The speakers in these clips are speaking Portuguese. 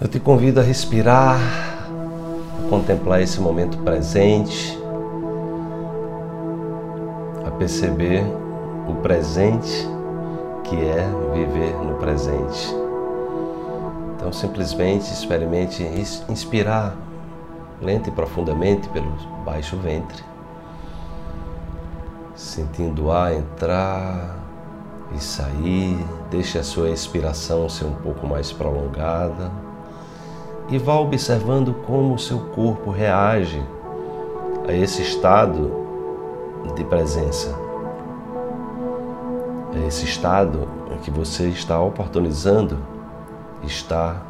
Eu te convido a respirar, a contemplar esse momento presente, a perceber o presente que é viver no presente. Então, simplesmente experimente inspirar lenta e profundamente pelo baixo ventre, sentindo o ar entrar e sair. Deixe a sua expiração ser um pouco mais prolongada e vá observando como o seu corpo reage a esse estado de presença, a esse estado que você está oportunizando estar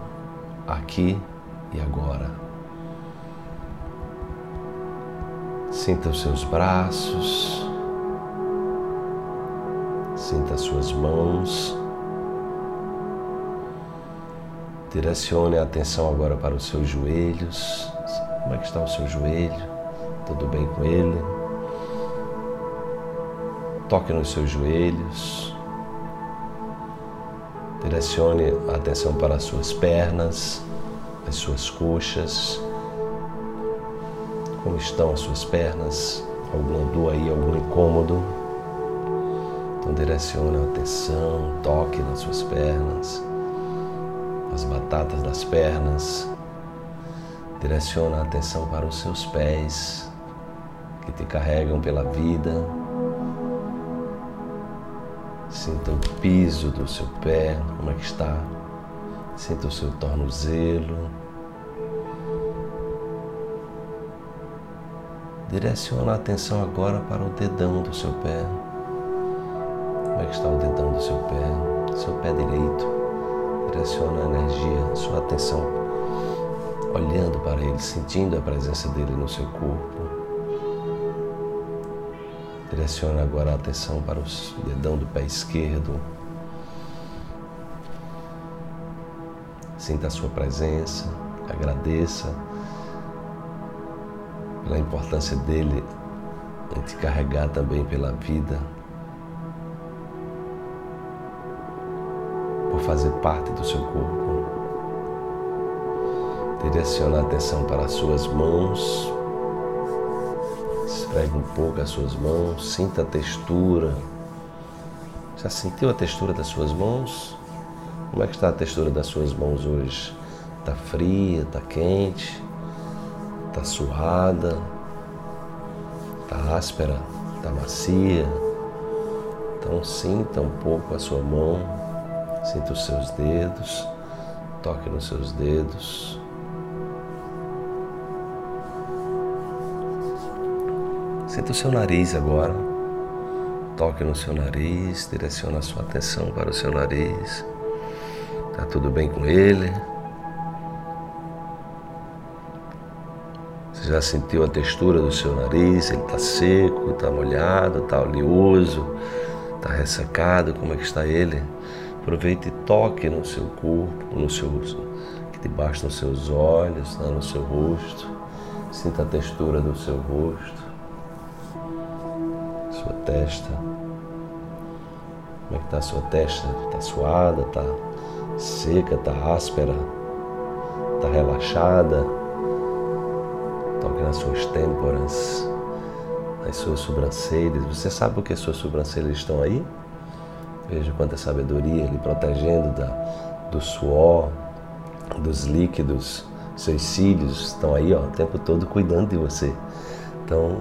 aqui e agora. Sinta os seus braços, sinta as suas mãos. Direcione a atenção agora para os seus joelhos. Como é que está o seu joelho? Tudo bem com ele? Toque nos seus joelhos. Direcione a atenção para as suas pernas, as suas coxas. Como estão as suas pernas? Alguma dor aí, algum incômodo? Então direcione a atenção, toque nas suas pernas as batatas das pernas. Direciona a atenção para os seus pés que te carregam pela vida. Sinta o piso do seu pé, como é que está. Sinta o seu tornozelo. Direciona a atenção agora para o dedão do seu pé. Como é que está o dedão do seu pé? Seu pé direito direciona a energia, sua atenção, olhando para ele, sentindo a presença dele no seu corpo. Direciona agora a atenção para o dedão do pé esquerdo. Sinta a sua presença, agradeça pela importância dele em te carregar também pela vida. Fazer parte do seu corpo. Direciona a atenção para as suas mãos. Esfregue um pouco as suas mãos, sinta a textura. Já sentiu a textura das suas mãos? Como é que está a textura das suas mãos hoje? Está fria, está quente, está suada, está áspera, está macia. Então sinta um pouco a sua mão Sinta os seus dedos, toque nos seus dedos. Sinta o seu nariz agora. Toque no seu nariz, direcione a sua atenção para o seu nariz. Tá tudo bem com ele? Você já sentiu a textura do seu nariz? Ele está seco, está molhado, está oleoso, está ressecado? Como é que está ele? Aproveite e toque no seu corpo, no seu, debaixo dos seus olhos, né, no seu rosto. Sinta a textura do seu rosto, sua testa. Como é que está a sua testa? Está suada, está seca, está áspera, está relaxada. Toque nas suas têmporas, nas suas sobrancelhas. Você sabe por que suas sobrancelhas estão aí? Veja quanta sabedoria lhe protegendo da, do suor, dos líquidos. Seus cílios estão aí ó, o tempo todo cuidando de você. Então,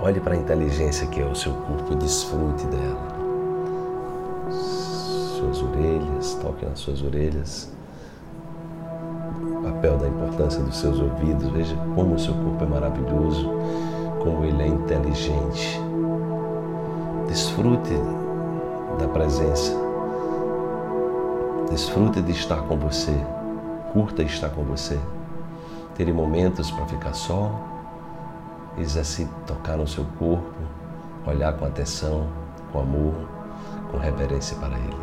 olhe para a inteligência que é o seu corpo e desfrute dela. Suas orelhas, toque nas suas orelhas. O papel da importância dos seus ouvidos. Veja como o seu corpo é maravilhoso, como ele é inteligente. Desfrute da presença. Desfrute de estar com você. Curta estar com você. Ter momentos para ficar só, exercite tocar no seu corpo, olhar com atenção, com amor, com reverência para Ele.